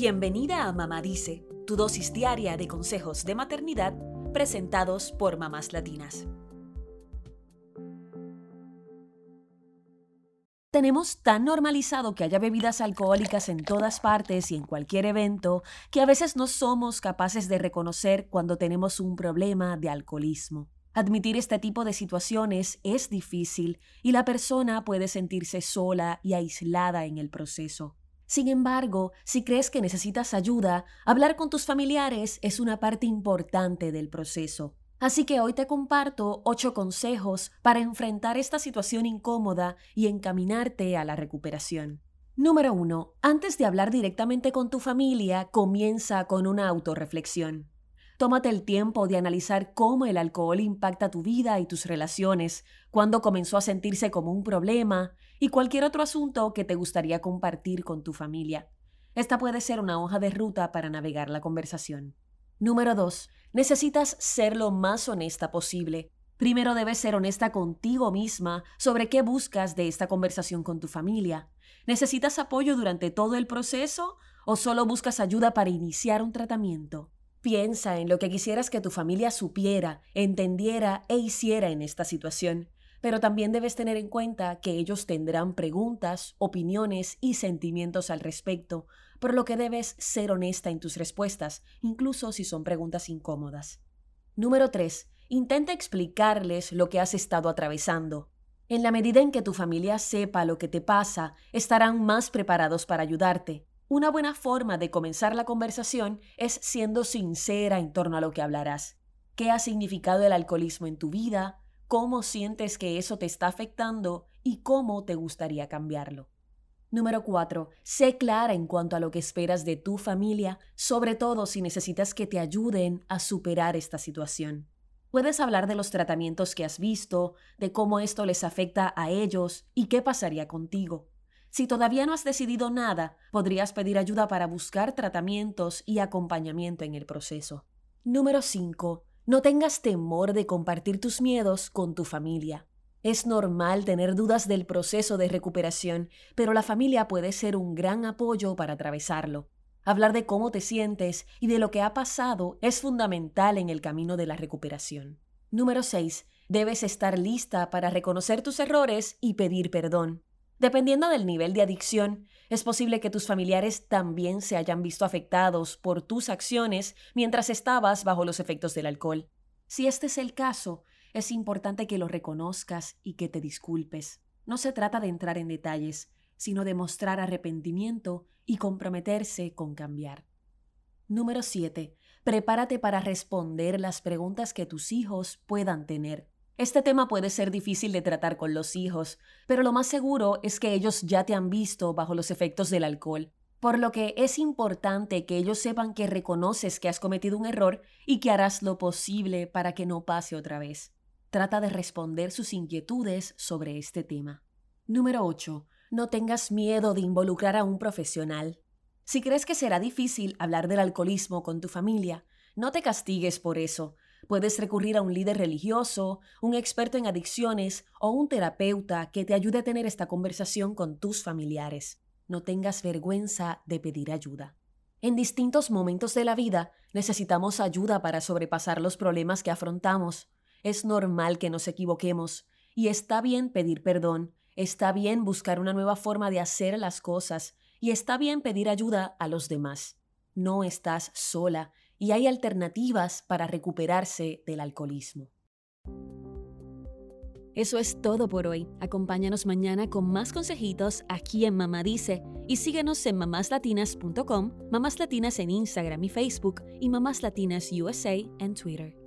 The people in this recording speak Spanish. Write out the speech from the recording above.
Bienvenida a Mamá Dice, tu dosis diaria de consejos de maternidad presentados por mamás latinas. Tenemos tan normalizado que haya bebidas alcohólicas en todas partes y en cualquier evento que a veces no somos capaces de reconocer cuando tenemos un problema de alcoholismo. Admitir este tipo de situaciones es difícil y la persona puede sentirse sola y aislada en el proceso. Sin embargo, si crees que necesitas ayuda, hablar con tus familiares es una parte importante del proceso. Así que hoy te comparto ocho consejos para enfrentar esta situación incómoda y encaminarte a la recuperación. Número 1. Antes de hablar directamente con tu familia, comienza con una autorreflexión. Tómate el tiempo de analizar cómo el alcohol impacta tu vida y tus relaciones, cuándo comenzó a sentirse como un problema y cualquier otro asunto que te gustaría compartir con tu familia. Esta puede ser una hoja de ruta para navegar la conversación. Número 2. Necesitas ser lo más honesta posible. Primero debes ser honesta contigo misma sobre qué buscas de esta conversación con tu familia. ¿Necesitas apoyo durante todo el proceso o solo buscas ayuda para iniciar un tratamiento? Piensa en lo que quisieras que tu familia supiera, entendiera e hiciera en esta situación, pero también debes tener en cuenta que ellos tendrán preguntas, opiniones y sentimientos al respecto, por lo que debes ser honesta en tus respuestas, incluso si son preguntas incómodas. Número 3. Intenta explicarles lo que has estado atravesando. En la medida en que tu familia sepa lo que te pasa, estarán más preparados para ayudarte. Una buena forma de comenzar la conversación es siendo sincera en torno a lo que hablarás. ¿Qué ha significado el alcoholismo en tu vida? ¿Cómo sientes que eso te está afectando? ¿Y cómo te gustaría cambiarlo? Número 4. Sé clara en cuanto a lo que esperas de tu familia, sobre todo si necesitas que te ayuden a superar esta situación. Puedes hablar de los tratamientos que has visto, de cómo esto les afecta a ellos y qué pasaría contigo. Si todavía no has decidido nada, podrías pedir ayuda para buscar tratamientos y acompañamiento en el proceso. Número 5. No tengas temor de compartir tus miedos con tu familia. Es normal tener dudas del proceso de recuperación, pero la familia puede ser un gran apoyo para atravesarlo. Hablar de cómo te sientes y de lo que ha pasado es fundamental en el camino de la recuperación. Número 6. Debes estar lista para reconocer tus errores y pedir perdón. Dependiendo del nivel de adicción, es posible que tus familiares también se hayan visto afectados por tus acciones mientras estabas bajo los efectos del alcohol. Si este es el caso, es importante que lo reconozcas y que te disculpes. No se trata de entrar en detalles, sino de mostrar arrepentimiento y comprometerse con cambiar. Número 7. Prepárate para responder las preguntas que tus hijos puedan tener. Este tema puede ser difícil de tratar con los hijos, pero lo más seguro es que ellos ya te han visto bajo los efectos del alcohol, por lo que es importante que ellos sepan que reconoces que has cometido un error y que harás lo posible para que no pase otra vez. Trata de responder sus inquietudes sobre este tema. Número 8. No tengas miedo de involucrar a un profesional. Si crees que será difícil hablar del alcoholismo con tu familia, no te castigues por eso. Puedes recurrir a un líder religioso, un experto en adicciones o un terapeuta que te ayude a tener esta conversación con tus familiares. No tengas vergüenza de pedir ayuda. En distintos momentos de la vida necesitamos ayuda para sobrepasar los problemas que afrontamos. Es normal que nos equivoquemos y está bien pedir perdón, está bien buscar una nueva forma de hacer las cosas y está bien pedir ayuda a los demás. No estás sola y hay alternativas para recuperarse del alcoholismo. Eso es todo por hoy. Acompáñanos mañana con más consejitos aquí en Mamá Dice y síguenos en mamáslatinas.com, Mamás Latinas en Instagram y Facebook y Mamás Latinas USA en Twitter.